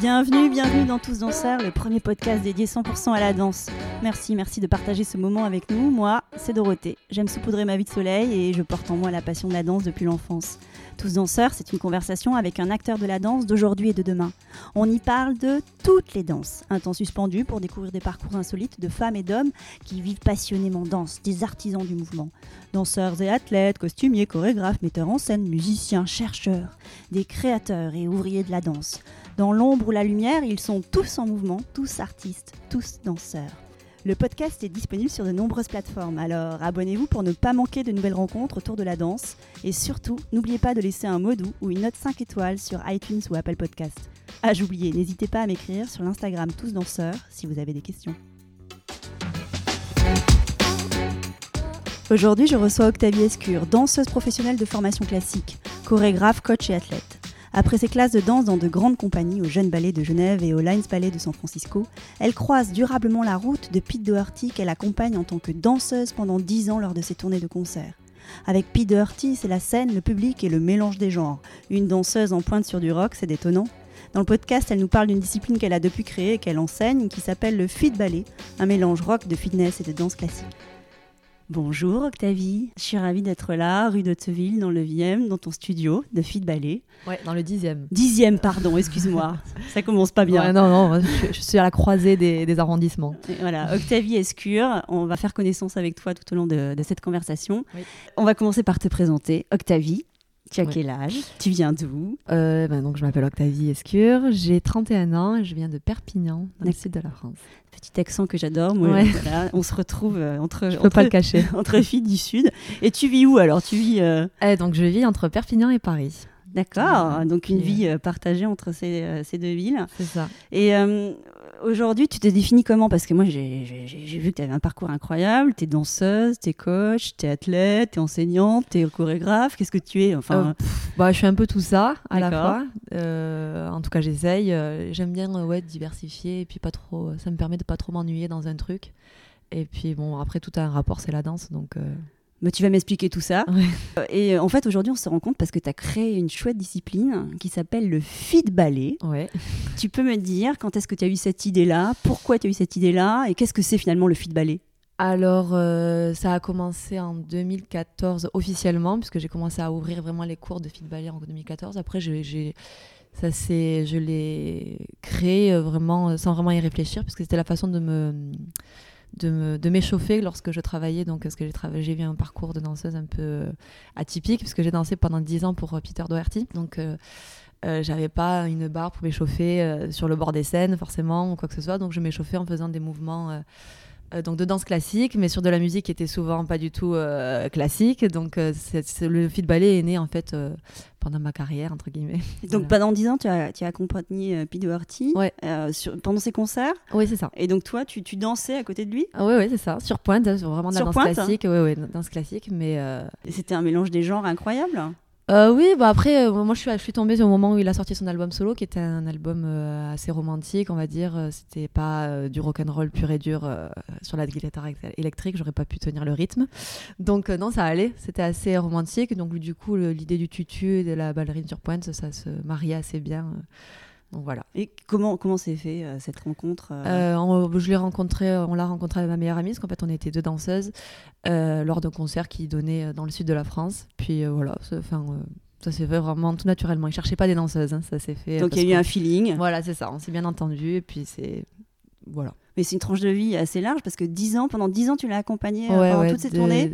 Bienvenue, bienvenue dans Tous Danseurs, le premier podcast dédié 100% à la danse. Merci, merci de partager ce moment avec nous. Moi, c'est Dorothée. J'aime saupoudrer ma vie de soleil et je porte en moi la passion de la danse depuis l'enfance. Tous Danseurs, c'est une conversation avec un acteur de la danse d'aujourd'hui et de demain. On y parle de toutes les danses. Un temps suspendu pour découvrir des parcours insolites de femmes et d'hommes qui vivent passionnément danse, des artisans du mouvement. Danseurs et athlètes, costumiers, chorégraphes, metteurs en scène, musiciens, chercheurs, des créateurs et ouvriers de la danse. Dans l'ombre ou la lumière, ils sont tous en mouvement, tous artistes, tous danseurs. Le podcast est disponible sur de nombreuses plateformes, alors abonnez-vous pour ne pas manquer de nouvelles rencontres autour de la danse. Et surtout, n'oubliez pas de laisser un mot doux ou une note 5 étoiles sur iTunes ou Apple Podcast. Ah, j'oubliais, n'hésitez pas à m'écrire sur l'Instagram Tous Danseurs si vous avez des questions. Aujourd'hui, je reçois Octavie Escure, danseuse professionnelle de formation classique, chorégraphe, coach et athlète. Après ses classes de danse dans de grandes compagnies, au Jeune Ballet de Genève et au Lines Ballet de San Francisco, elle croise durablement la route de Pete Doherty qu'elle accompagne en tant que danseuse pendant 10 ans lors de ses tournées de concert. Avec Pete Doherty, c'est la scène, le public et le mélange des genres. Une danseuse en pointe sur du rock, c'est détonnant. Dans le podcast, elle nous parle d'une discipline qu'elle a depuis créée et qu'elle enseigne, qui s'appelle le Fit Ballet, un mélange rock de fitness et de danse classique. Bonjour Octavie, je suis ravie d'être là, rue d'Hauteville, dans le 9e, dans ton studio de Fit Ballet. Ouais, dans le 10e. 10e, pardon, excuse-moi. Ça commence pas bien. Ouais, non, non, je, suis à la croisée des, arrondissements. voilà, Octavie Escure, on va faire connaissance avec toi tout au long de, cette conversation. On va commencer par te présenter. Octavie, tu as quel âge Tu viens d'où euh, ben donc, Je m'appelle Octavie Escure, j'ai 31 ans et je viens de Perpignan, dans le sud de la France. Petit accent que j'adore. on se retrouve euh, entre, je peux pas le cacher. entre filles du sud. Et tu vis où alors? Tu vis euh Donc je vis entre Perpignan et Paris. D'accord, donc une vie partagée entre ces, ces deux villes. C'est ça. Et aujourd'hui, tu te définis comment? Parce que moi, j'ai vu que tu avais un parcours incroyable. Tu es danseuse, tu es coach, tu es athlète, tu es enseignante, tu es chorégraphe. Qu'est-ce que tu es? Enfin... Euh, bah, Je suis un peu tout ça à la fois. Euh, en tout cas, j'essaye. Euh, j'aime bien ouais, diversifier et puis pas trop. Ça me permet de pas trop m'ennuyer dans un truc. Et puis bon, après, tout a un rapport, c'est la danse. Donc. Bah, tu vas m'expliquer tout ça. Euh, et euh, en fait, aujourd'hui, on se rend compte parce que tu as créé une chouette discipline qui s'appelle le fit ballet. Ouais. Tu peux me dire quand est-ce que tu as eu cette idée-là Pourquoi tu as eu cette idée-là Et qu'est-ce que c'est finalement le fit ballet? Alors, euh, ça a commencé en 2014 officiellement, puisque j'ai commencé à ouvrir vraiment les cours de fit ballet en 2014. Après, j'ai, ça c'est, je l'ai créé vraiment sans vraiment y réfléchir, puisque c'était la façon de me de m'échauffer lorsque je travaillais. Donc, parce que j'ai j'ai eu un parcours de danseuse un peu euh, atypique, puisque j'ai dansé pendant 10 ans pour euh, Peter Doherty. Donc, euh, j'avais pas une barre pour m'échauffer sur le bord des scènes, forcément, ou quoi que ce soit. Donc, je m'échauffais en faisant des mouvements euh, donc de danse classique, mais sur de la musique qui était souvent pas du tout euh, classique. Donc euh, le fit ballet est né en fait pendant ma carrière entre guillemets. Donc pendant 10 ans, tu as, tu as accompagné Pete Doherty pendant ses concerts. Oui, c'est ça. Et donc toi, tu, tu dansais à côté de lui? Ah, Oui, oui, c'est ça. Sur pointe, vraiment de la danse classique. Oui, oui, danse classique, mais. C'était un mélange des genres incroyable. Euh, oui, bah après, euh, moi je suis, tombée au moment où il a sorti son album solo, qui était un album euh, assez romantique, on va dire. C'était pas du rock and roll pur et dur sur la guitare électrique, j'aurais pas pu tenir le rythme. Donc non, ça allait, c'était assez romantique. Donc du coup, l'idée du tutu et de la ballerine sur pointe, ça se mariait assez bien. Donc voilà. Et comment comment s'est fait euh, cette rencontre euh euh, Je l'ai rencontré, on l'a rencontré avec ma meilleure amie, parce qu'en fait on était deux danseuses lors d'un concert qui donnait dans le sud de la France. Puis voilà, enfin ça s'est fait vraiment tout naturellement. Il cherchait pas des danseuses, hein, ça s'est fait. Donc il y a eu un feeling. Voilà, c'est ça. On s'est bien entendu et puis c'est voilà. Mais c'est une tranche de vie assez large parce que 10 ans, pendant 10 ans, tu l'as accompagné euh, pendant toutes ces tournées.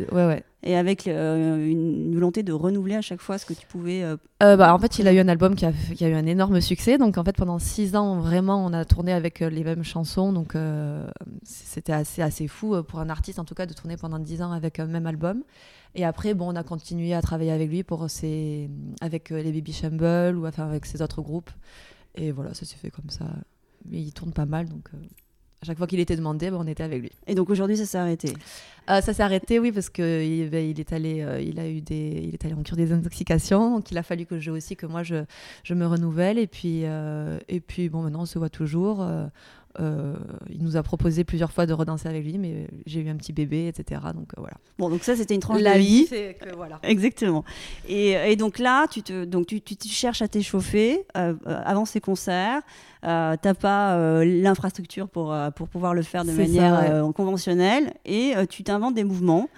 Et avec euh, une volonté de renouveler à chaque fois ce que tu pouvais. Euh, bah, en fait, il a eu un album qui a, qui a, eu un énorme succès. Donc, en fait, pendant 6 ans, vraiment, on a tourné avec les mêmes chansons. Donc, c'était assez, assez fou pour un artiste, en tout cas, de tourner pendant 10 ans avec un même album. Et après, bon, on a continué à travailler avec lui pour ses, avec les Baby Shamble ou enfin, avec ses autres groupes. Et voilà, ça s'est fait comme ça. Mais il tourne pas mal, donc à chaque fois qu'il était demandé, ben, on était avec lui. Et donc aujourd'hui, ça s'est arrêté? Euh, Ça s'est arrêté, oui, parce qu'il il est, allé, euh, il, a eu des, il est allé en cure des intoxications. Donc il a fallu que je aussi, que moi, je, je me renouvelle. Et puis, euh, et puis bon, maintenant, on se voit toujours. Il nous a proposé plusieurs fois de redanser avec lui, mais j'ai eu un petit bébé, etc. Donc voilà. Bon, donc ça, c'était une tranche La de vie, vie. c'est que voilà. Exactement. Et, et donc là, tu, te, donc tu, tu, tu cherches à t'échauffer euh, euh, avant ces concerts. Euh, T'as pas euh, l'infrastructure pour, euh, pour pouvoir le faire de manière ça, ouais. euh, conventionnelle et euh, tu t'inventes des mouvements.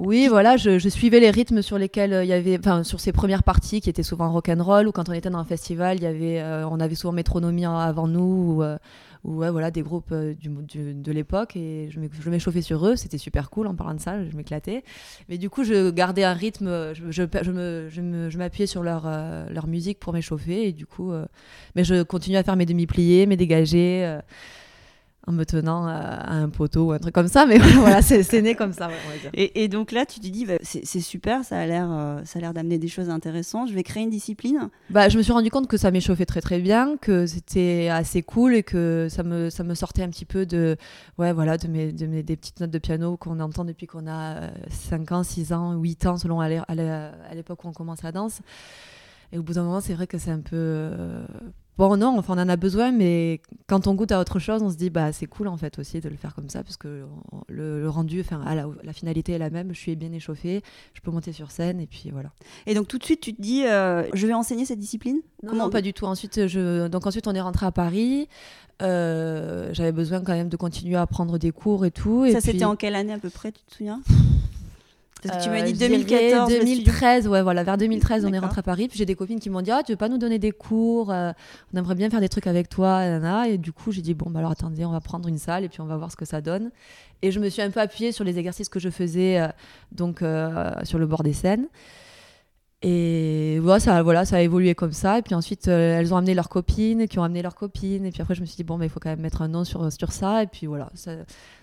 Oui, voilà, je, je suivais les rythmes sur lesquels euh, il y avait, enfin, sur ces premières parties qui étaient souvent rock and roll, ou quand on était dans un festival, il y avait, euh, on avait souvent Métronomie avant nous, ou, euh, ou, ouais, voilà, des groupes euh, de l'époque, et je m'é- je m'échauffais sur eux, c'était super cool en parlant de ça, je m'éclatais. Mais du coup, je gardais un rythme, je, je, je m'appuyais sur leur, euh, leur musique pour m'échauffer, et du coup, euh, mais je continuais à faire mes demi-pliés, mes dégagés. Euh, en me tenant à, à un poteau ou un truc comme ça, mais voilà, c'est né comme ça, ouais, on va dire. Et, et donc là, tu te dis, bah, c'est super, ça a l'air euh, ça a l'air d'amener des choses intéressantes. Je vais créer une discipline. Bah, je me suis rendu compte que ça m'échauffait très très bien, que c'était assez cool et que ça me, ça me sortait un petit peu de, ouais, voilà, de mes, de mes, des petites notes de piano qu'on entend depuis qu'on a euh, 5 ans, 6 ans, 8 ans, selon à l'époque où on commence la danse. Et au bout d'un moment, c'est vrai que c'est un peu. euh, Bon, non, enfin, on en a besoin, mais quand on goûte à autre chose, on se dit, bah, c'est cool en fait aussi de le faire comme ça, parce que on- le, le rendu, enfin, la, la finalité est la même, je suis bien échauffée, je peux monter sur scène, et puis voilà. Et donc tout de suite, tu te dis, euh, je vais enseigner cette discipline? Non, pas du tout. Ensuite, je... Donc ensuite, on est rentré à Paris. Euh, J'avais besoin quand même de continuer à prendre des cours et tout. et Ça, puis, c'était en quelle année à peu près, tu te souviens? Parce que tu euh, m'as dit je dirais 2014. le studio. 2013, ouais, voilà, vers 2013, on est rentré à Paris. Puis j'ai des copines qui m'ont dit, ah, tu veux pas nous donner des cours euh, On aimerait bien faire des trucs avec toi, nana. Et du coup, j'ai dit, bon, bah alors attendez, on va prendre une salle et puis on va voir ce que ça donne. Et je me suis un peu appuyée sur les exercices que je faisais euh, donc euh, sur le bord des scènes. Et voilà ça, voilà, ça a évolué comme ça. Et puis ensuite, euh, elles ont amené leurs copines, qui ont amené leurs copines. Et puis après, je me suis dit, bon, bah, il faut quand même mettre un nom sur, sur ça. Et puis voilà. ça-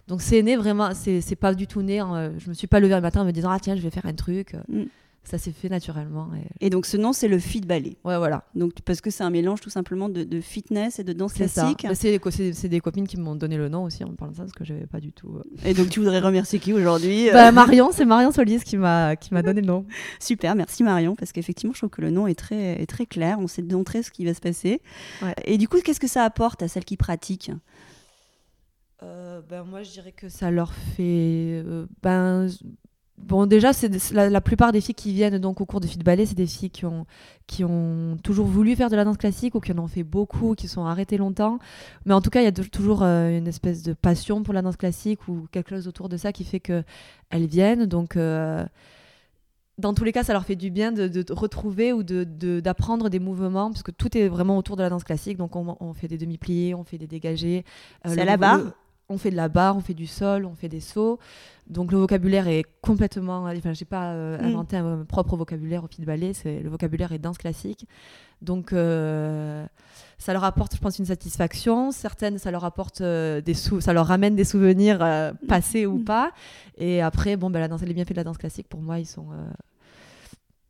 Donc c'est né vraiment, c'est pas du tout né. hein. Je me suis pas levée un matin en me disant, ah tiens, je vais faire un truc. Mm. Ça s'est fait naturellement. Et... Et donc ce nom, c'est le fit ballet. Ouais, voilà. Donc parce que c'est un mélange tout simplement de, de fitness et de danse C'est ça. classique. C'est c'est- des copines qui m'ont donné le nom aussi en me parlant de ça, parce que j'avais pas du tout. euh. Et donc tu voudrais remercier qui aujourd'hui Bah, Marion, c'est Marion Solis qui m'a qui m'a donné le nom. Super, merci Marion, parce qu'effectivement, je trouve que le nom est très, est très clair. On sait d'entrée ce qui va se passer. Ouais. Et du coup, qu'est-ce que ça apporte à celles qui pratiquent? Euh, ben moi je dirais que ça leur fait euh, ben bon déjà c'est la, la plupart des filles qui viennent donc au cours de fit ballet c'est des filles qui ont qui ont toujours voulu faire de la danse classique ou qui en ont fait beaucoup qui sont arrêtées longtemps mais en tout cas il y a de- toujours euh, une espèce de passion pour la danse classique ou quelque chose autour de ça qui fait que elles viennent donc euh, dans tous les cas, ça leur fait du bien de, de retrouver ou de- d'apprendre des mouvements, parce que tout est vraiment autour de la danse classique. Donc, on, on fait des demi-pliés, on fait des dégagés. Euh, C'est à la barre On fait de la barre, on fait du sol, on fait des sauts. Donc, le vocabulaire est complètement. Enfin, j'ai pas euh, Mm. inventé un propre vocabulaire au pied de ballet. C'est le vocabulaire est danse classique. Donc, euh, ça leur apporte, je pense, une satisfaction. Certaines, ça leur apporte euh, des sous, ça leur ramène des souvenirs euh, passés ou Mm. pas. Et après, bon, ben, la danse, les bienfaits de la danse classique, pour moi, ils sont, euh,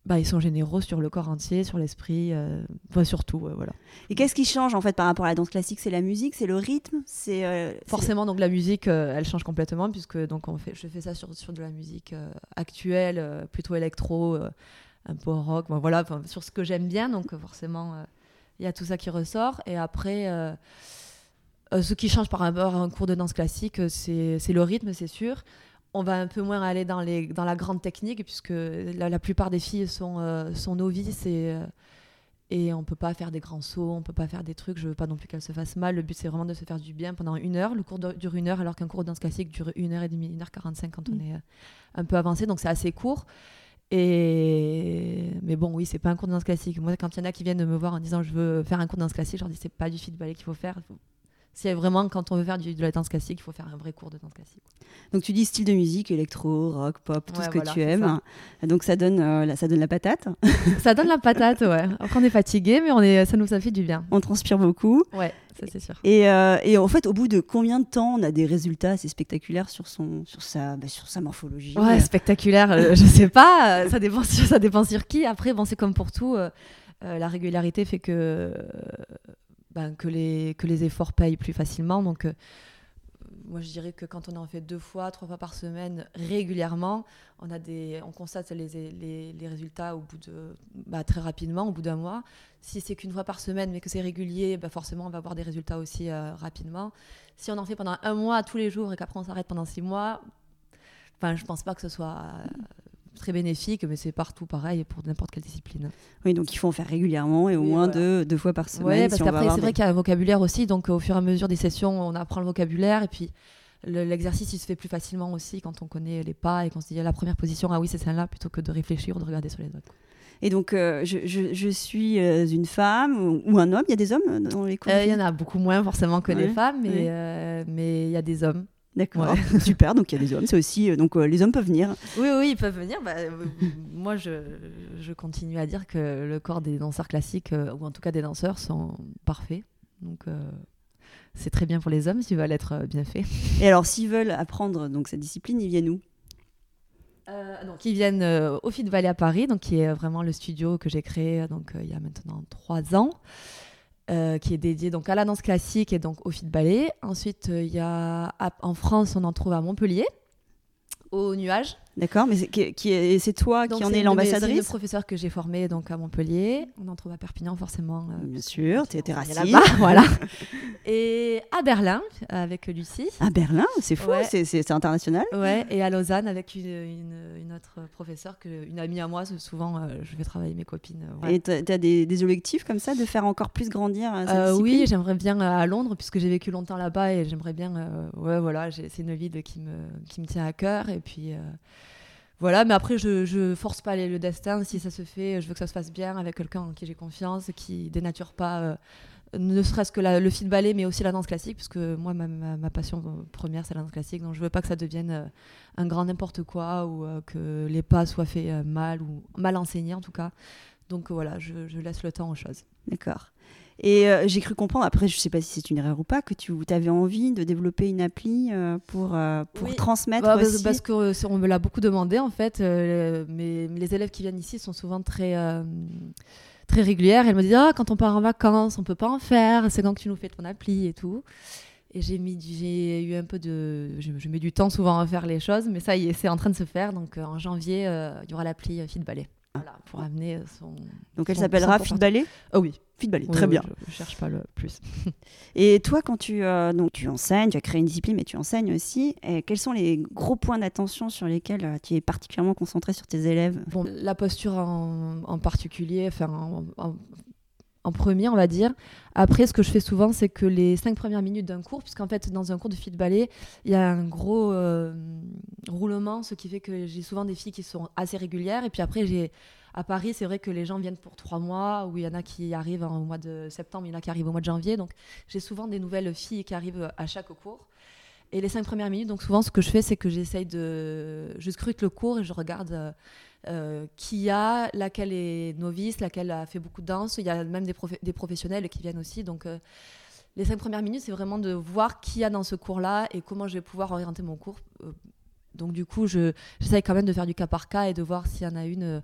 bah, ils sont généraux sur le corps entier, sur l'esprit, euh, enfin, surtout, voilà. Et qu'est-ce qui change en fait par rapport à la danse classique? C'est la musique, c'est le rythme, c'est euh, Forcément, donc la musique, euh, elle change complètement puisque donc on fait, je fais ça sur, sur de la musique euh, actuelle, plutôt électro, un peu rock, voilà, sur ce que j'aime bien. Donc forcément, il y a tout ça qui ressort. Et après, ce qui change par rapport à un cours de danse classique, c'est c'est le rythme, c'est sûr. On va un peu moins aller dans, les, dans la grande technique puisque la, la plupart des filles sont, euh, sont novices et, euh, et on peut pas faire des grands sauts, on peut pas faire des trucs. Je veux pas non plus qu'elles se fassent mal. Le but c'est vraiment de se faire du bien pendant une heure. Le cours de- dure une heure alors qu'un cours de danse classique dure une heure et demie, une heure 45 quand on Mm. est euh, un peu avancé. Donc c'est assez court. Et mais bon, oui, c'est pas un cours de danse classique. Moi, quand il y en a qui viennent me voir en disant je veux faire un cours de danse classique, je leur dis c'est pas du fit ballet qu'il faut faire. Faut- C'est vraiment quand on veut faire du- de la danse classique, il faut faire un vrai cours de danse classique. Donc tu dis style de musique, électro, rock, pop, tout Ouais, ce que voilà, tu aimes. Donc ça donne, euh, la, ça donne la patate. ça donne la patate, ouais. Après, on est fatigué, mais on est, ça nous ça fait du bien. On transpire beaucoup. Ouais, ça c'est sûr. Et, euh, et en fait, au bout de combien de temps on a des résultats assez spectaculaires sur, son, sur, sa, bah, sur sa morphologie? Ouais, spectaculaire, euh, je sais pas, euh, ça dépend sur, ça dépend sur qui. Après, bon, c'est comme pour tout, la régularité fait que, ben, que, les, que les efforts payent plus facilement. Donc, euh, moi, je dirais que quand on en fait deux fois, trois fois par semaine régulièrement, on, a des, on constate les, les, les résultats au bout de, bah, très rapidement, au bout d'un mois. Si c'est qu'une fois par semaine, mais que c'est régulier, bah, forcément, on va avoir des résultats aussi euh, rapidement. Si on en fait pendant un mois tous les jours et qu'après on s'arrête pendant six mois, enfin, je pense pas que ce soit très bénéfique, mais c'est partout pareil pour n'importe quelle discipline. Oui, donc il faut en faire régulièrement et au moins deux, deux, fois par semaine. Oui, parce qu'après, c'est vrai qu'il y a un vocabulaire aussi, donc au fur et à mesure des sessions, on apprend le vocabulaire et puis l'exercice il se fait plus facilement aussi quand on connaît les pas et qu'on se dit la première position, ah oui, c'est celle-là, plutôt que de réfléchir ou de regarder sur les autres. Et donc, euh, je, je, suis euh, une femme ou, un homme? Il y a des hommes dans les cours euh, Il y en a beaucoup moins forcément que les femmes, mais, mais il y a des hommes. D'accord, super. Donc il y a des hommes, c'est aussi donc les hommes peuvent venir. Oui, oui, ils peuvent venir. Bah, moi, je, je, continue à dire que le corps des danseurs classiques ou en tout cas des danseurs sont parfaits. Donc c'est très bien pour les hommes s'ils veulent être bien faits. Et alors, s'ils veulent apprendre donc cette discipline, ils viennent où? Euh, donc, ils viennent euh, au Fit Valley à Paris, donc qui est vraiment le studio que j'ai créé donc euh, il y a maintenant trois ans, qui est dédié donc à la danse classique et donc au Fit Ballet. Ensuite, il y a en France, on en trouve à Montpellier, au Nuage. D'accord, mais c'est, qui, c'est toi qui en es l'ambassadrice C'est le professeur que j'ai formé donc à Montpellier. On en trouve à Perpignan forcément. Euh, Bien sûr, tu étais raciste. voilà. Et à Berlin avec Lucie. À Berlin, c'est fou, c'est, international. Ouais, et à Lausanne avec une, une, autre professeure, que, une amie à moi. Souvent, euh, je vais travailler mes copines. Et tu as des, des, objectifs comme ça de faire encore plus grandir euh, cette Oui, j'aimerais bien à Londres puisque j'ai vécu longtemps là-bas et j'aimerais bien. ouais, voilà, c'est une ville qui me, qui me tient à cœur et puis voilà, mais après, je, force pas le destin. Si ça se fait, je veux que ça se fasse bien avec quelqu'un en qui j'ai confiance, qui dénature pas, euh, ne serait-ce que le fit ballet, mais aussi la danse classique, parce que moi, ma, ma, passion première, c'est la danse classique. Donc, je veux pas que ça devienne euh, un grand n'importe quoi ou euh, que les pas soient faits mal ou mal enseignés en tout cas. Donc, voilà, je laisse le temps aux choses. D'accord. Et euh, j'ai cru comprendre, après je ne sais pas si c'est une erreur ou pas, que tu avais envie de développer une appli euh, pour, euh, pour transmettre bah, aussi. Parce qu'on me l'a beaucoup demandé en fait. mais les élèves qui viennent ici sont souvent très, très régulières. Elles me disent ah, quand on part en vacances, on peut pas en faire. C'est quand que tu nous fais ton appli et tout. Et j'ai mis, j'ai eu un peu de, je, mets du temps souvent à faire les choses, mais ça y est, c'est en train de se faire. Donc en janvier, il y aura l'appli Fit Ballet. Voilà, pour amener son. Donc elle s'appellera Fit Ballet Ah oui. Fit Ballet, très bien. je, ne cherche pas le plus. et toi, quand tu, euh, donc, tu enseignes, tu as créé une discipline, mais tu enseignes aussi, et quels sont les gros points d'attention sur lesquels euh, tu es particulièrement concentré sur tes élèves? Bon, La posture en, en particulier, enfin, en, en premier, on va dire. Après, ce que je fais souvent, c'est que les cinq premières minutes d'un cours, puisqu'en fait, dans un cours de fit ballet, il y a un gros euh, roulement, ce qui fait que j'ai souvent des filles qui sont assez régulières. Et puis après, j'ai à Paris, c'est vrai que les gens viennent pour trois mois, ou il y en a qui arrivent au mois de septembre, il y en a qui arrivent au mois de janvier. Donc, j'ai souvent des nouvelles filles qui arrivent à chaque cours. Et les cinq premières minutes, donc souvent, ce que je fais, c'est que j'essaye de. Je scrute le cours et je regarde. Euh, euh, qui a, laquelle est novice, laquelle a fait beaucoup de danse. Il y a même des, des professionnels qui viennent aussi. Donc, euh, les cinq premières minutes, c'est vraiment de voir qui y a dans ce cours-là et comment je vais pouvoir orienter mon cours. Euh, donc, du coup, j'essaye quand même de faire du cas par cas et de voir s'il y en a une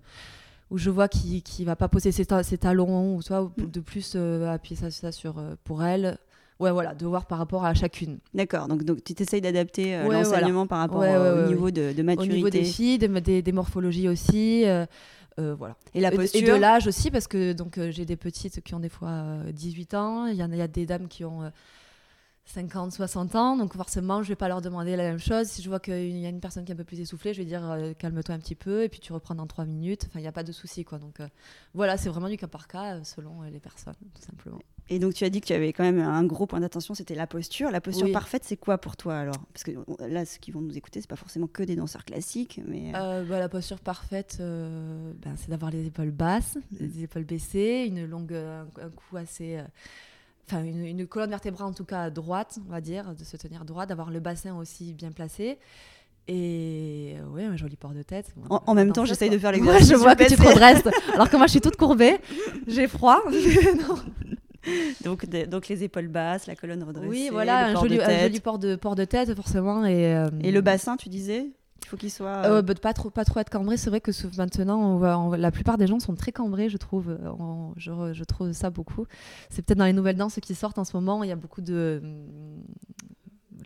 où je vois qui ne va pas poser ses, talons ou soit mm. de plus appuyer ça, ça sur, pour elle ouais, voilà, de voir par rapport à chacune. D'accord, donc, donc tu t'essayes d'adapter euh, l'enseignement par rapport au niveau de, maturité. Au niveau des filles, des, morphologies aussi. Euh, euh, voilà. Et la posture. Et de l'âge aussi, parce que donc j'ai des petites qui ont des fois 18 ans, il y, en a, y a des dames qui ont 50, 60 ans, donc forcément, je vais pas leur demander la même chose. Si je vois qu'il y a une personne qui est un peu plus essoufflée, je vais dire calme-toi un petit peu, et puis tu reprends dans 3 minutes. Enfin, il n'y a pas de souci, quoi. Donc voilà, c'est vraiment du cas par cas selon les personnes, tout simplement. Et donc tu as dit que tu avais quand même un gros point d'attention, c'était la posture. La posture parfaite, c'est quoi pour toi alors? Parce que là, ceux qui vont nous écouter, c'est pas forcément que des danseurs classiques, mais euh, euh, bah, la posture parfaite, euh, ben, c'est d'avoir les épaules basses, les épaules baissées, une longue, un, cou assez, enfin une, colonne vertébrale en tout cas droite, on va dire, de se tenir droit, d'avoir le bassin aussi bien placé. Et ouais, un joli port de tête. en, même temps, j'essaye de faire l'exercice. Moi, je vois que tu te redresses. Alors que moi, je suis toute courbée. J'ai froid. non. donc, donc les épaules basses, la colonne redressée. Oui, voilà, un joli, un joli, port de, port de tête, forcément. Et, euh, et le bassin, tu disais il faut qu'il soit. Euh... Bah, pas, trop, pas trop être cambré. C'est vrai que maintenant, on la plupart des gens sont très cambrés, je trouve. je, je, trouve ça beaucoup. C'est peut-être dans les nouvelles danses qui sortent en ce moment. Il y a beaucoup de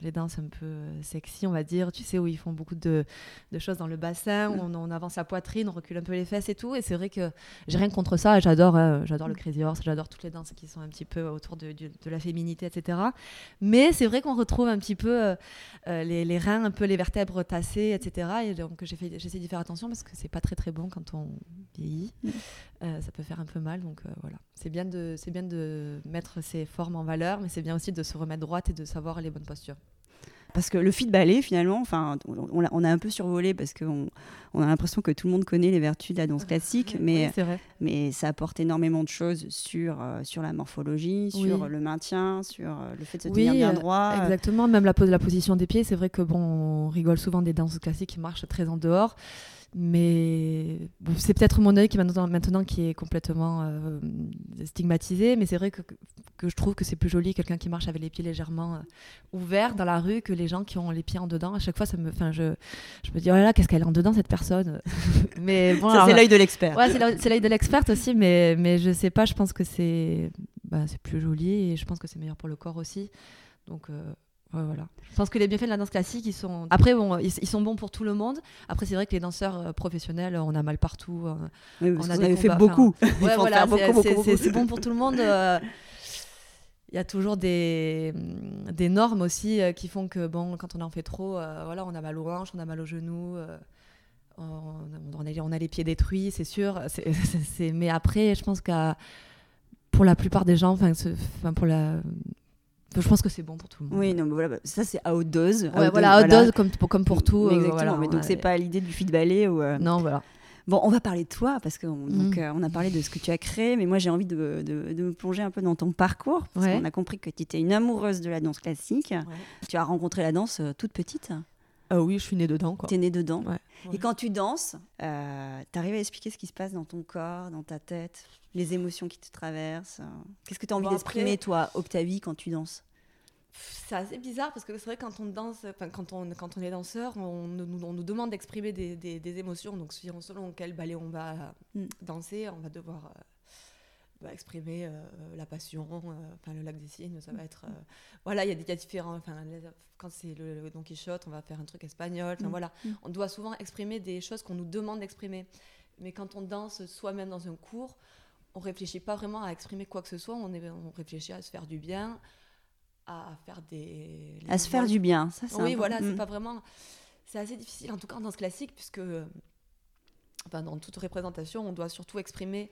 les danses un peu sexy, on va dire, tu sais, où ils font beaucoup de, de choses dans le bassin, où on, on, avance la poitrine, on recule un peu les fesses et tout. Et c'est vrai que j'ai rien contre ça. J'adore hein, j'adore le crazy horse, j'adore toutes les danses qui sont un petit peu autour de, de, de la féminité, etc. Mais c'est vrai qu'on retrouve un petit peu les, les, reins, un peu les vertèbres tassées, etc. Et donc j'essaie d'y faire attention parce que c'est pas très très bon quand on vieillit. Mm. ça peut faire un peu mal. Donc voilà, c'est bien, de, bien de mettre ses formes en valeur, mais c'est bien aussi de se remettre droite et de savoir les bonnes postures. Parce que le fit ballet, finalement, enfin, on, on, a un peu survolé parce qu'on on a l'impression que tout le monde connaît les vertus de la danse classique, mais, mais ça apporte énormément de choses sur, euh, sur la morphologie, sur le maintien, sur euh, le fait de se tenir bien droit. Exactement, même la, la position des pieds. C'est vrai que bon, on rigole souvent des danses classiques qui marchent très en dehors. Mais c'est peut-être mon œil qui maintenant, maintenant qui est complètement euh, stigmatisé, mais c'est vrai que, que, je trouve que c'est plus joli quelqu'un qui marche avec les pieds légèrement euh, ouverts dans la rue que les gens qui ont les pieds en dedans. À chaque fois, ça me, je, je me dis oh là là, qu'est-ce qu'elle est en dedans cette personne. mais bon, ça c'est l'œil de l'expert. Ouais, c'est l'œil de l'expert aussi, mais mais je sais pas, je pense que c'est bah, plus joli et je pense que c'est meilleur pour le corps aussi. Donc euh, voilà. Je pense que les bienfaits de la danse classique, ils sont. Après, bon, ils, sont bons pour tout le monde. Après, c'est vrai que les danseurs euh, professionnels, on a mal partout. Euh, on a fait beaucoup. ouais, voilà, c'est bon pour tout le monde. Euh. Il y a toujours des, des normes aussi qui font que, bon, quand on en fait trop, voilà, on a mal aux hanches, on a mal aux genoux. On, a, on, a, les pieds détruits, c'est sûr. mais après, je pense que pour la plupart des gens, enfin, pour la je pense que c'est bon pour tout le monde. Oui, non, mais voilà, bah, ça c'est à haute dose. Ouais, voilà, dose comme, pour, comme pour tout. Euh, exactement, mais donc c'est pas l'idée du fit ballet ou. Euh, non, voilà. Bon, on va parler de toi parce qu'on mm. euh, on a parlé de ce que tu as créé, mais moi j'ai envie de, de, me plonger un peu dans ton parcours. Parce qu'on a compris que tu étais une amoureuse de la danse classique. Tu as rencontré la danse toute petite. Ah oui, je suis née dedans. Tu es née dedans. Et quand tu danses, tu arrives à expliquer ce qui se passe dans ton corps, dans ta tête, les émotions qui te traversent. Qu'est-ce que tu as envie d'exprimer, toi, Octavie, quand tu danses? C'est assez bizarre parce que c'est vrai quand on danse, quand on, quand on est danseur, on, nous, on nous demande d'exprimer des, des, émotions. Donc selon quel ballet on va mm. danser, on va devoir euh, bah, exprimer euh, la passion. Euh, enfin le lac des signes, ça va être voilà, il y, y, a différents. Enfin quand c'est le, Don Quichotte, on va faire un truc espagnol. Enfin mm. voilà, mm. on doit souvent exprimer des choses qu'on nous demande d'exprimer. Mais quand on danse soi-même dans un cours, on réfléchit pas vraiment à exprimer quoi que ce soit. On, est, on réfléchit à se faire du bien à faire des. À se faire du bien, ça c'est Oui, voilà, c'est mm. pas vraiment. C'est assez difficile, en tout cas en danse classique, puisque enfin, dans toute représentation, on doit surtout exprimer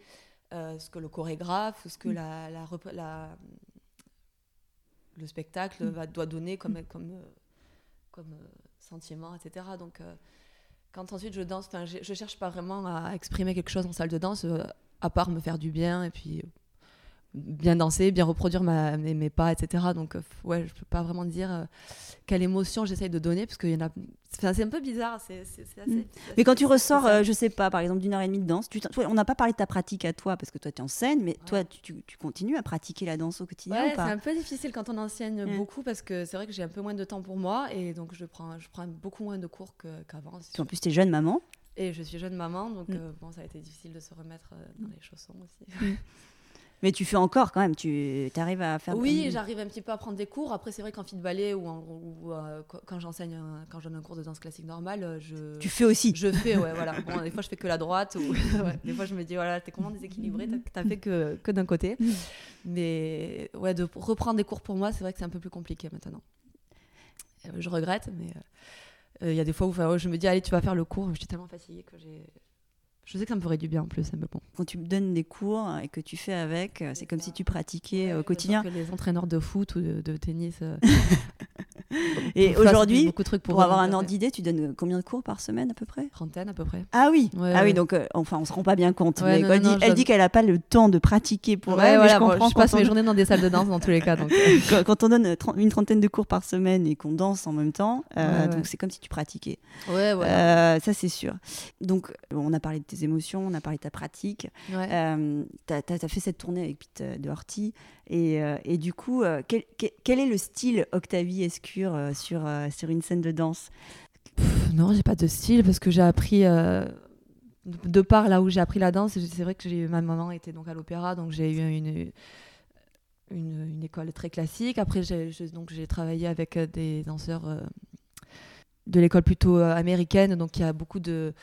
euh, ce que le chorégraphe ou ce que mm. la, la, le spectacle mm. va, doit donner comme, comme, euh, comme euh, sentiment, etc. Donc, quand ensuite je danse, je, je cherche pas vraiment à exprimer quelque chose en salle de danse, à part me faire du bien et puis bien danser, bien reproduire ma, mes, pas, etc. Donc, euh, ouais, je peux pas vraiment dire euh, quelle émotion j'essaye de donner, parce qu'il y en a. c'est un peu bizarre. C'est, mm. mais quand tu ressors, euh, je sais pas, par exemple, d'une heure et demie de danse, tu on n'a pas parlé de ta pratique à toi, parce que toi, tu es en scène, mais toi, tu, tu, continues à pratiquer la danse au quotidien ouais, c'est un peu difficile quand on enseigne beaucoup, parce que c'est vrai que j'ai un peu moins de temps pour moi, et donc je prends, je prends beaucoup moins de cours qu'avant. en plus, tu es jeune maman. Et je suis jeune maman, donc mm. bon, ça a été difficile de se remettre dans les chaussons aussi. Mm. Mais tu fais encore quand même, tu arrives à faire. Oui, j'arrive un petit peu à prendre des cours. Après, c'est vrai qu'en fit ballet ou, ou euh, quand j'enseigne, quand je donne un cours de danse classique normale, euh, je. Tu fais aussi. Je fais, ouais, voilà. Bon, des fois, je fais que la droite. Ou... des fois, je me dis, voilà, t'es comment déséquilibré, t'as fait que, que d'un côté. Mais ouais, de reprendre des cours pour moi, c'est vrai que c'est un peu plus compliqué maintenant. Euh, je regrette, mais il y a des fois où je me dis, allez, tu vas faire le cours. Je suis tellement fatiguée que j'ai je sais que ça me ferait du bien en plus, bon. Quand tu me donnes des cours et que tu fais avec, euh, c'est comme si tu pratiquais au quotidien. Que les entraîneurs de foot ou de, tennis. Euh, et aujourd'hui, pour, pour avoir un ordre d'idée, tu donnes combien de cours par semaine à peu près? Trentaine à peu près. Ah oui, ah oui, donc euh, enfin on se rend pas bien compte. mais elle, dit, qu'elle n'a pas le temps de pratiquer pour elle. je, comprends, je passe mes journées dans des salles de danse dans tous les cas. Donc, quand, on donne une trentaine de cours par semaine et qu'on danse en même temps, donc c'est comme si tu pratiquais. Ouais, ouais. ça c'est sûr. Donc on a parlé de émotions, on a parlé de ta pratique. Euh, tu as, fait cette tournée avec Pete euh, de Horty. Et, euh, et du coup, quel, quel, est le style Octavie Escure sur, sur une scène de danse? Non, j'ai pas de style parce que j'ai appris de part là où j'ai appris la danse, c'est vrai que ma maman était donc à l'opéra, donc j'ai eu une, une, une, école très classique. Après, j'ai, donc j'ai travaillé avec des danseurs de l'école plutôt américaine, donc il y a beaucoup de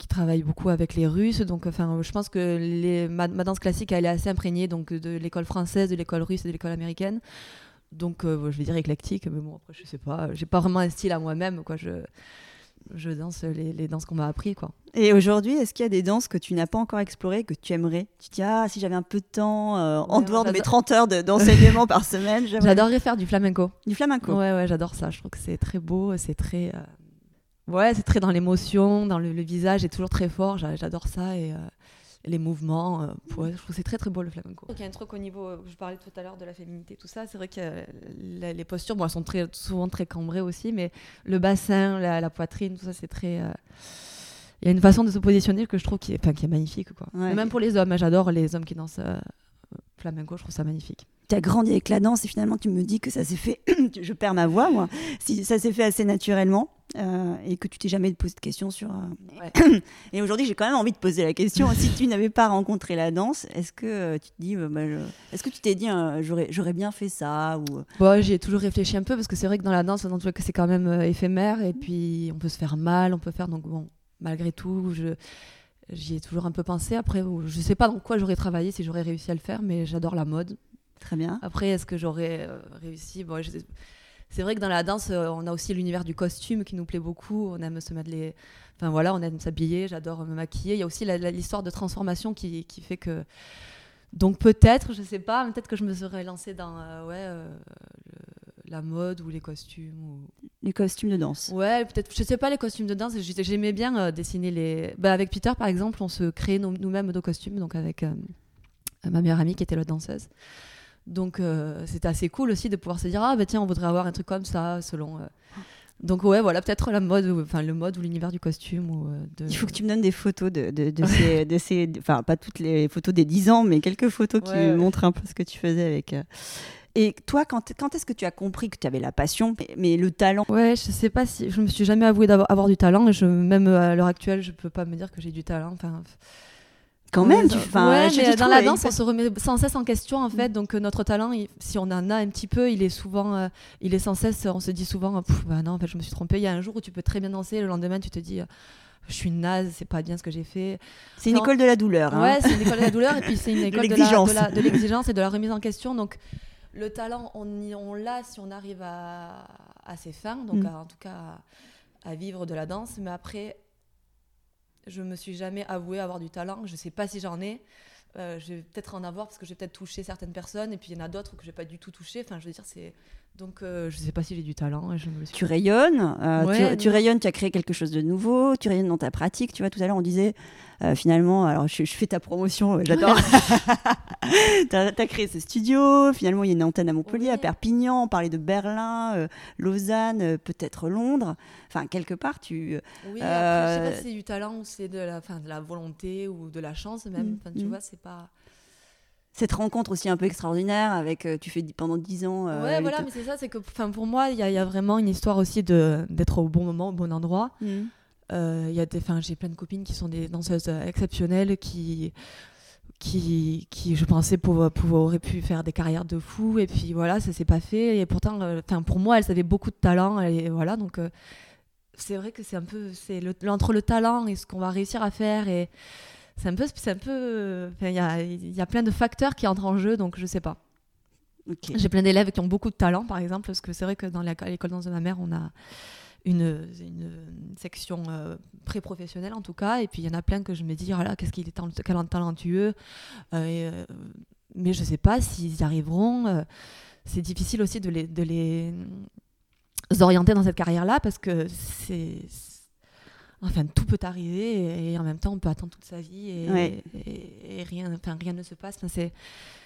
qui travaille beaucoup avec les Russes. Donc, enfin, je pense que les, ma, danse classique, elle est assez imprégnée donc, de l'école française, de l'école russe et de l'école américaine. Donc, euh, je vais dire éclectique, mais bon, après, je sais pas. J'ai pas vraiment un style à moi-même, quoi. Je, je danse les, les danses qu'on m'a appris, quoi. Et aujourd'hui, est-ce qu'il y a des danses que tu n'as pas encore explorées, que tu aimerais? Tu te dis, ah, si j'avais un peu de temps, euh, en dehors de mes 30 heures d'enseignement par semaine. J'adorerais faire du flamenco. Du flamenco Ouais, ouais, j'adore ça. Je trouve que c'est très beau, c'est très. Euh, Ouais, c'est très dans l'émotion, dans le, visage, c'est toujours très fort. J'adore ça et euh, les mouvements. Euh, je trouve que c'est très très beau le flamenco. Il y a un truc au niveau, euh, je parlais tout à l'heure de la féminité, tout ça. C'est vrai que les postures, bon, elles sont très, souvent très cambrées aussi, mais le bassin, la, poitrine, tout ça, c'est très. Il y a une façon de se positionner que je trouve qui est, enfin, qui est magnifique. Quoi. Même pour les hommes, hein, j'adore les hommes qui dansent flamenco, je trouve ça magnifique tu as grandi avec la danse et finalement tu me dis que ça s'est fait, je perds ma voix moi, si ça s'est fait assez naturellement euh, et que tu t'es jamais posé de questions sur. Euh, et aujourd'hui j'ai quand même envie de poser la question si tu n'avais pas rencontré la danse, est-ce que euh, tu te dis, bah, est-ce que tu t'es dit j'aurais j'aurais bien fait ça ou. Bon, j'y ai toujours réfléchi un peu parce que c'est vrai que dans la danse, c'est quand même éphémère et puis on peut se faire mal, on peut faire donc bon malgré tout je j'y ai toujours un peu pensé. Après, je sais pas dans quoi j'aurais travaillé si j'aurais réussi à le faire, mais j'adore la mode. Très bien. Après, est-ce que j'aurais euh, réussi? Bon, C'est vrai que dans la danse, euh, on a aussi l'univers du costume qui nous plaît beaucoup. On aime se mettre les. Enfin voilà, on aime s'habiller, j'adore me maquiller. Il y a aussi l'histoire de transformation qui, qui, fait que. Donc peut-être, je sais pas, peut-être que je me serais lancée dans euh, ouais, la mode ou les costumes. Ou... Les costumes de danse. Ouais, peut-être. Je sais pas les costumes de danse. J'aimais bien dessiner les. Bah, avec Peter, par exemple, on se créait nous-mêmes nos costumes, donc avec ma meilleure amie qui était la danseuse. Donc euh, c'était assez cool aussi de pouvoir se dire ah bah tiens on voudrait avoir un truc comme ça selon. Euh. Donc ouais voilà peut-être la mode enfin le mode ou l'univers du costume ou euh, Il faut que tu me donnes des photos de, de, ces, de ces enfin pas toutes les photos des 10 ans mais quelques photos qui montrent un peu ce que tu faisais avec. Et toi, quand, quand est-ce que tu as compris que tu avais la passion, mais, le talent? Ouais, je sais pas si je me suis jamais avoué d'avoir avoir du talent. Et je, même à l'heure actuelle, je peux pas me dire que j'ai du talent. Enfin, quand même, tu, ouais, mais dans la danse, on se remet sans cesse en question en fait. Donc euh, notre talent, si on en a un petit peu, il est souvent, euh, il est sans cesse. On se dit souvent, bah non, en fait, je me suis trompée. Il y a un jour où tu peux très bien danser, le lendemain, tu te dis, je suis naze, c'est pas bien ce que j'ai fait. C'est une école de la douleur. Hein. Ouais, c'est une école de la douleur et puis c'est une école de l'exigence et de la remise en question. Donc le talent, on, on l'a si on arrive à, à ses fins, donc mm. en tout cas à vivre de la danse. Mais après, je me suis jamais avouée avoir du talent. Je sais pas si j'en ai. Euh, je vais peut-être en avoir parce que j'ai peut-être touché certaines personnes et puis il y en a d'autres que j'ai pas du tout touché. Enfin, je veux dire, c'est donc euh, je sais pas si j'ai du talent. Je me Tu rayonnes, euh, tu, rayonnes, tu as créé quelque chose de nouveau, tu rayonnes dans ta pratique. Tu vois, tout à l'heure on disait finalement, alors je, fais ta promotion, j'adore. tu as, créé ce studio, finalement il y a une antenne à Montpellier, à Perpignan, on parlait de Berlin, Lausanne, peut-être Londres. Enfin, quelque part, tu. Oui, après, je sais pas si c'est du talent ou c'est de la, de la volonté ou de la chance même. Enfin, tu mm. vois, c'est pas cette rencontre aussi un peu extraordinaire avec tu fais pendant dix ans ouais voilà mais c'est ça c'est que pour moi il y, y, a vraiment une histoire aussi de d'être au bon moment au bon endroit mm. Euh, y a des, j'ai plein de copines qui sont des danseuses euh, exceptionnelles qui, qui, qui, je pensais, pouvoir, pouvoir, auraient pu faire des carrières de fou. Et puis voilà, ça s'est pas fait. Et pourtant, euh, enfin pour moi, elles avaient beaucoup de talent. Et voilà, donc c'est vrai que c'est un peu, c'est le, entre le talent et ce qu'on va réussir à faire. Et c'est un peu, c'est un peu, il y a, y a, plein de facteurs qui entrent en jeu, donc je sais pas. J'ai plein d'élèves qui ont beaucoup de talent, par exemple, parce que c'est vrai que dans l'école danse de ma mère, on a une, une section euh, pré-professionnelle en tout cas. Et puis il y en a plein que je me dis, oh là, qu'est-ce qu'il est talentueux. Euh, euh, mais je sais pas s'ils y arriveront. c'est difficile aussi de les, de les orienter dans cette carrière-là parce que c'est. Enfin, tout peut arriver et, en même temps, on peut attendre toute sa vie et, et, rien, enfin, rien ne se passe.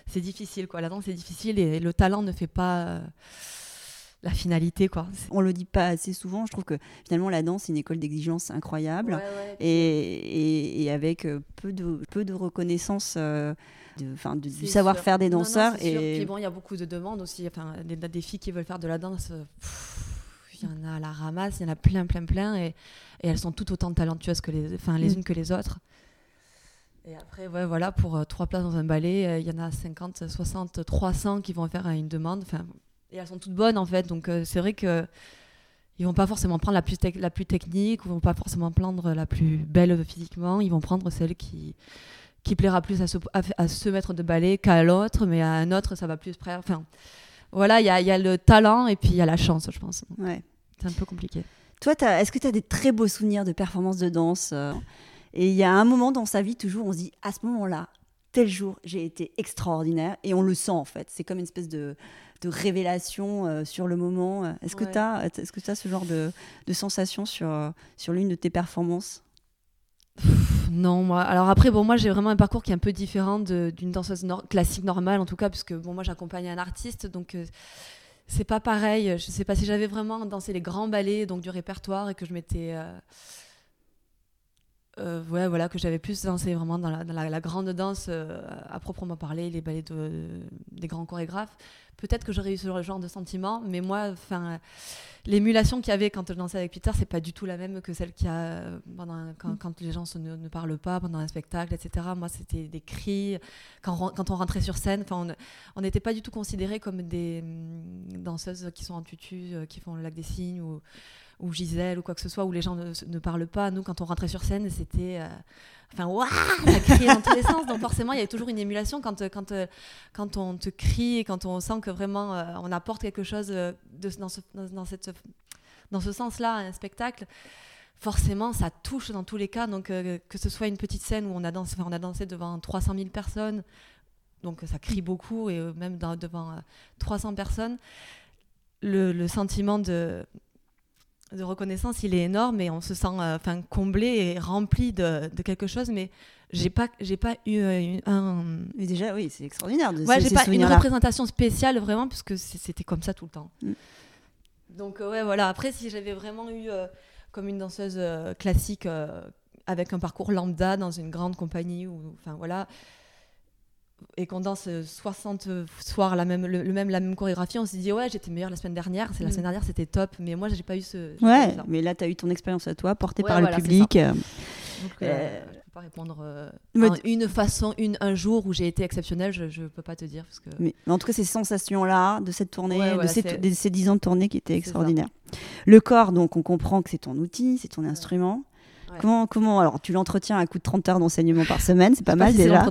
c'est difficile, quoi. La danse, c'est difficile et le talent ne fait pas la finalité quoi. On le dit pas assez souvent. Je trouve que finalement la danse c'est une école d'exigence incroyable et, et, avec euh, peu de peu de reconnaissance. Euh, de, du savoir-faire des danseurs. et Puis bon, il y a beaucoup de demandes aussi. Enfin, des, des filles qui veulent faire de la danse, il y en a à la ramasse, il y en a plein, plein, plein, et, et elles sont toutes autant talentueuses que les, enfin, les mm. unes que les autres. Et après, ouais, voilà, pour euh, trois places dans un ballet, euh, il y en a 50, 60, 300 qui vont faire euh, une demande. Et elles sont toutes bonnes en fait. Donc c'est vrai que ils vont pas forcément prendre la plus, la plus technique, ou vont pas forcément prendre la plus belle physiquement. Ils vont prendre celle qui qui plaira plus à ce, à, à ce maître de ballet qu'à l'autre, mais à un autre, ça va plus près. Enfin, voilà, il y a, y a le talent et puis il y a la chance, je pense. Ouais. C'est un peu compliqué. Toi, est-ce que tu as des très beaux souvenirs de performances de danse euh, Et il y a un moment dans sa vie, toujours, on se dit, à ce moment-là, tel jour, j'ai été extraordinaire. Et on le sent, en fait. C'est comme une espèce de, de révélation euh, sur le moment. Est-ce que Ouais. tu as, est-ce que as ce genre de, de sensation sur, euh, sur l'une de tes performances? Non, moi. Alors après, bon, moi j'ai vraiment un parcours qui est un peu différent d'une danseuse classique normale, en tout cas, puisque bon, moi j'accompagne un artiste, donc euh, c'est pas pareil. Je sais pas si j'avais vraiment dansé les grands ballets, du répertoire, et que je m'étais. Euh, ouais, voilà, que j'avais plus dansé vraiment dans la, dans la- la grande danse euh, à proprement parler, les ballets de, des grands chorégraphes. Peut-être que j'aurais eu ce genre de sentiment, mais moi, enfin, l'émulation qu'il y avait quand je dansais avec Peter, c'est pas du tout la même que celle qu'il y a euh, pendant un- quand, quand les gens se ne, ne parlent pas pendant un spectacle, etc. Moi, c'était des cris quand, on- quand on rentrait sur scène. On- n'était pas du tout considérés comme des hum, danseuses qui sont en tutu, qui font le lac des cygnes ou, ou Gisèle ou quoi que ce soit, où les gens ne, parlent pas. Nous, quand on rentrait sur scène, c'était. euh, Enfin, waouh Ça criait dans tous les sens. Donc, forcément, il y avait toujours une émulation quand, euh, euh, on te crie quand on sent que vraiment on apporte quelque chose de, dans, ce, sens-là un spectacle. Forcément, ça touche dans tous les cas. Donc, que ce soit une petite scène où on a dansé, a devant 300 000 personnes, donc ça crie beaucoup, et même devant euh, 300 personnes, le sentiment de, de reconnaissance, il est énorme et on se sent euh, enfin comblé et rempli de, de quelque chose. Mais j'ai pas, j'ai pas eu euh, un, Mais déjà, oui, c'est extraordinaire. De Ouais, j'ai pas une représentation spéciale vraiment, puisque c'était comme ça tout le temps. Mm. Donc, euh, ouais, voilà. Après, si j'avais vraiment eu euh, comme une danseuse classique avec un parcours lambda dans une grande compagnie, ou enfin voilà, et qu'on danse euh, 60 soirs la même, le, le même, la même chorégraphie, on s'est dit, ouais, j'étais meilleure la semaine dernière. C'est la Mm. semaine dernière, c'était top, mais moi, j'ai pas eu ce. Ouais, mais là, tu as eu ton expérience à toi, portée Ouais, par voilà, le public. euh, Donc, euh, Euh, je peux pas répondre. euh, enfin, une façon, une, un jour où j'ai été exceptionnelle, je, je peux pas te dire. Parce que... Mais, mais en tout cas, ces sensations-là, de cette tournée, Ouais, de, ces, de ces 10 ans de tournée qui étaient ça. extraordinaires. Le corps, donc, on comprend que c'est ton outil, c'est ton instrument. Ouais. Comment, comment, alors, tu l'entretiens à coup de 30 heures d'enseignement par semaine, c'est pas mal si c'est déjà.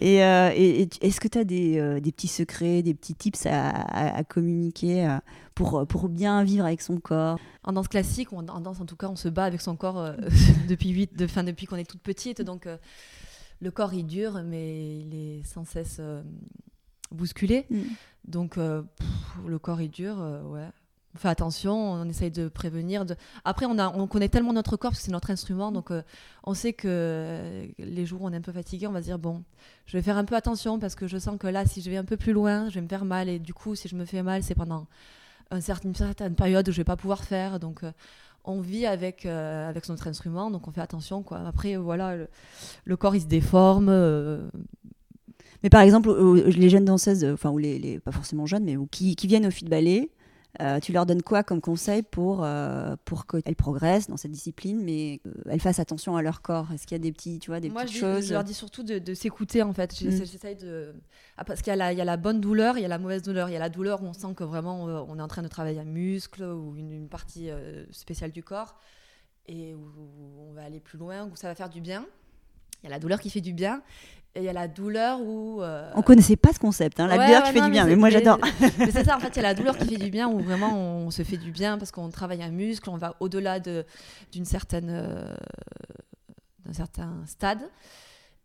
Et, euh, et- est-ce que tu as des, euh, des petits secrets, des petits tips à, à- à communiquer euh, pour, pour bien vivre avec son corps? En danse classique, ou en, en danse en tout cas, on se bat avec son corps depuis, huit, de, fin, depuis qu'on est toute petite. Donc le corps, il dure, mais il est sans cesse bousculé. Mm. Donc pff, le corps, il dure, ouais. On fait attention, on essaye de prévenir. Après, on, connaît tellement notre corps, parce que c'est notre instrument, donc euh, on sait que euh, les jours où on est un peu fatigué, on va se dire, bon, je vais faire un peu attention, parce que je sens que là, si je vais un peu plus loin, je vais me faire mal. Et du coup, si je me fais mal, c'est pendant une certaine période où je vais pas pouvoir faire. Donc, euh, on vit avec, avec notre instrument, donc on fait attention. Après, voilà, le, corps, il se déforme. Mais par exemple, les jeunes danseuses, enfin, ou les, pas forcément jeunes, mais qui viennent au fit ballet, euh, tu leur donnes quoi comme conseil pour, euh, pour qu'elles progressent dans cette discipline, mais qu'elles fassent attention à leur corps? Est-ce qu'il y a des petits, tu vois, des Moi, petites je, choses je leur dis surtout de, de s'écouter, en fait. Mm. J'essaye de... Ah, parce qu'il y, a la- il y a la bonne douleur, il y a la mauvaise douleur. Il y a la douleur où on sent que vraiment euh, on est en train de travailler un muscle ou une, une partie euh, spéciale du corps et où on va aller plus loin, où ça va faire du bien. Il y a la douleur qui fait du bien et il y a la douleur où... euh, On connaissait pas ce concept, hein, la Ouais, douleur ouais, qui fait du bien, mais, moi j'adore. mais c'est ça, en fait, il y a la douleur qui fait du bien, où vraiment on se fait du bien parce qu'on travaille un muscle, on va au-delà de- d'une certaine, euh, d'un certain stade.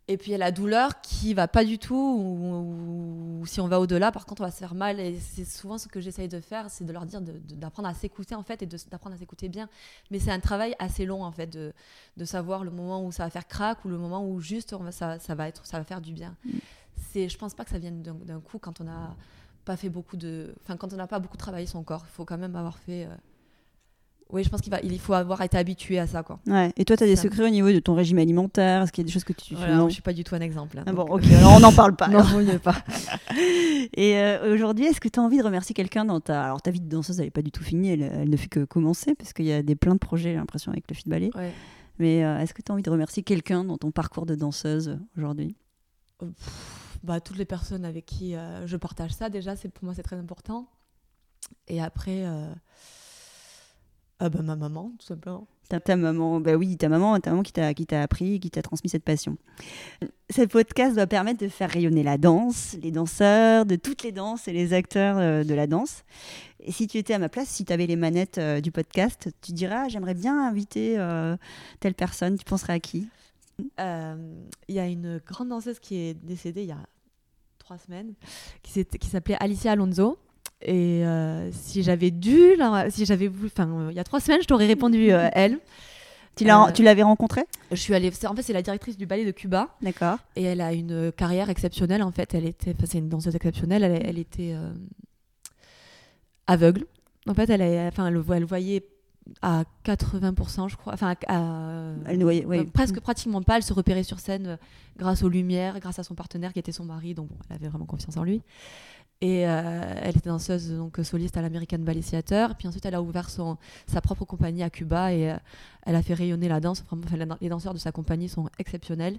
Et puis il y a la douleur qui va pas du tout, ou, ou si on va au-delà, par contre on va se faire mal. Et c'est souvent ce que j'essaye de faire, c'est de leur dire d'apprendre à s'écouter en fait et d'apprendre à s'écouter bien. Mais c'est un travail assez long en fait, de, de savoir le moment où ça va faire crack ou le moment où juste on va, ça, ça va être, ça va faire du bien. C'est, je pense pas que ça vienne d'un coup quand on a pas fait beaucoup de, enfin quand on n'a pas beaucoup travaillé son corps. Il faut quand même avoir fait. euh, Oui, je pense qu'il va, il faut avoir été habitué à ça quoi. Ouais. Et toi, tu as des Ça- secrets au niveau de ton régime alimentaire? Est-ce qu'il y a des choses que tu Voilà, non? je suis pas du tout un exemple. hein, Ah bon, ok, alors on n'en parle pas. non, vaut pas. Et euh, aujourd'hui, est-ce que tu as envie de remercier quelqu'un dans ta... Alors ta vie de danseuse, elle n'est pas du tout finie, elle, elle ne fait que commencer, parce qu'il y a des plein de projets, j'ai l'impression, avec le fit ballet. Ouais. Mais est-ce que tu as envie de remercier quelqu'un dans ton parcours de danseuse aujourd'hui? Bah, Toutes les personnes avec qui je partage ça, déjà, pour moi, c'est très important. Et après, ah bah, ma maman, tout simplement. Ta, maman, bah oui, ta maman, ta maman qui t'a qui t'a appris, qui t'a transmis cette passion. Cette podcast doit permettre de faire rayonner la danse, les danseurs, de toutes les danses et les acteurs euh, de la danse. Et si tu étais à ma place, si tu avais les manettes euh, du podcast, tu dirais ah, j'aimerais bien inviter euh, telle personne. Tu penserais à qui? Il y a une grande danseuse qui est décédée il y a trois semaines, qui s'appelait Alicia Alonso. Et euh, si j'avais dû, si j'avais voulu, enfin, euh, il y a trois semaines, je t'aurais répondu euh, elle. Tu l'avais rencontrée? Je suis allée. En fait, c'est la directrice du ballet de Cuba. D'accord. Et elle a une carrière exceptionnelle. En fait, elle était, c'est une danseuse exceptionnelle. Elle, elle était aveugle. En fait, elle, enfin, elle, elle voyait à 80%, je crois. Enfin, elle voyait, oui. presque pratiquement pas. Elle se repérait sur scène grâce aux lumières, grâce à son partenaire qui était son mari. Donc, elle avait vraiment confiance en lui. Et euh, elle était danseuse donc soliste à l'American Ballet Theater. Puis ensuite, elle a ouvert son, sa propre compagnie à Cuba et euh, elle a fait rayonner la danse. Vraiment, les danseurs de sa compagnie sont exceptionnels.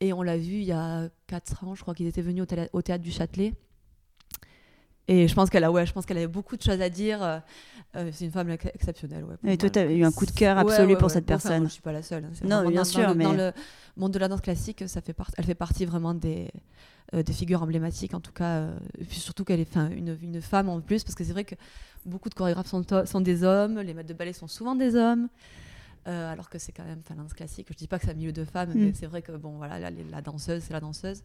Et on l'a vu il y a 4 ans, je crois qu'ils étaient venus au, théâtre du Châtelet. Et je pense qu'elle a, ouais, je pense qu'elle avait beaucoup de choses à dire. Euh, c'est une femme exceptionnelle. Ouais, et toi, tu as eu un coup de cœur absolu pour cette personne. Enfin, je suis pas la seule. Hein. Non, bien sûr, dans, mais dans le monde de la danse classique, ça fait elle fait partie vraiment des euh, des figures emblématiques en tout cas. Euh, et puis surtout qu'elle est une, une femme en plus, parce que c'est vrai que beaucoup de chorégraphes sont, sont des hommes, les maîtres de ballet sont souvent des hommes. Euh, alors que c'est quand même, la danse classique, je dis pas que c'est un milieu de femmes, mais mm. c'est vrai que bon, voilà, la, la danseuse, c'est la danseuse.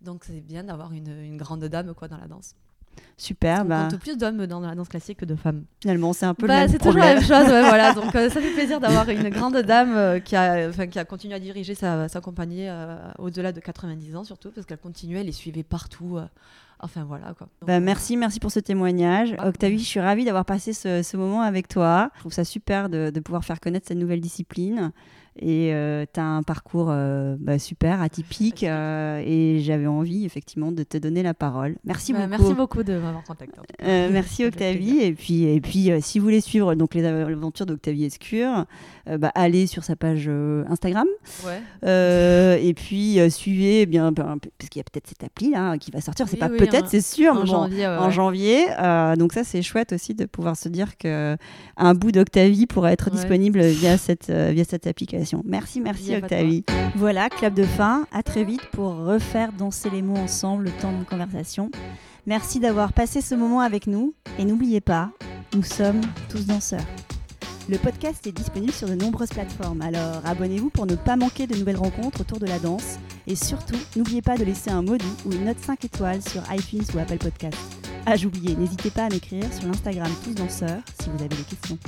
Donc c'est bien d'avoir une, une, grande dame quoi dans la danse. Super. On bah... plus d'hommes dans la danse classique que de femmes. Finalement, c'est un peu bah, le C'est toujours la même chose. voilà. Donc, ça fait plaisir d'avoir une grande dame qui, a, qui a continué à diriger sa, sa compagnie au-delà de 90 ans, surtout, parce qu'elle continuait, elle les suivait partout. Enfin voilà quoi. bah, merci, merci pour ce témoignage. Octavie, je suis ravie d'avoir passé ce, ce, moment avec toi. Je trouve ça super de, de pouvoir faire connaître cette nouvelle discipline. Et euh, tu as un parcours euh, bah, super, atypique. Euh, et j'avais envie, effectivement, de te donner la parole. Merci bah, beaucoup. Merci beaucoup de m'avoir contacté. merci, Octavie. Et puis, et puis si vous voulez suivre donc, les aventures d'Octavie Escure, bah, allez sur sa page Instagram. Ouais. et puis, suivez, eh bien, parce qu'il y a peut-être cette appli là qui va sortir. C'est pas peut-être, c'est sûr. En janvier. en janvier. donc, ça, c'est chouette aussi de pouvoir se dire qu'un bout d'Octavie pourrait être disponible via, cette, via cette application. Merci, merci Octavie. Voilà, clap de fin. À très vite pour refaire danser les mots ensemble le temps d'une conversation. Merci d'avoir passé ce moment avec nous. Et n'oubliez pas, nous sommes tous danseurs. Le podcast est disponible sur de nombreuses plateformes, alors abonnez-vous pour ne pas manquer de nouvelles rencontres autour de la danse. Et surtout, n'oubliez pas de laisser un mot doux ou une note 5 étoiles sur iTunes ou Apple Podcast. Ah, j'oubliais, n'hésitez pas à m'écrire sur l'Instagram Tous Danseurs si vous avez des questions.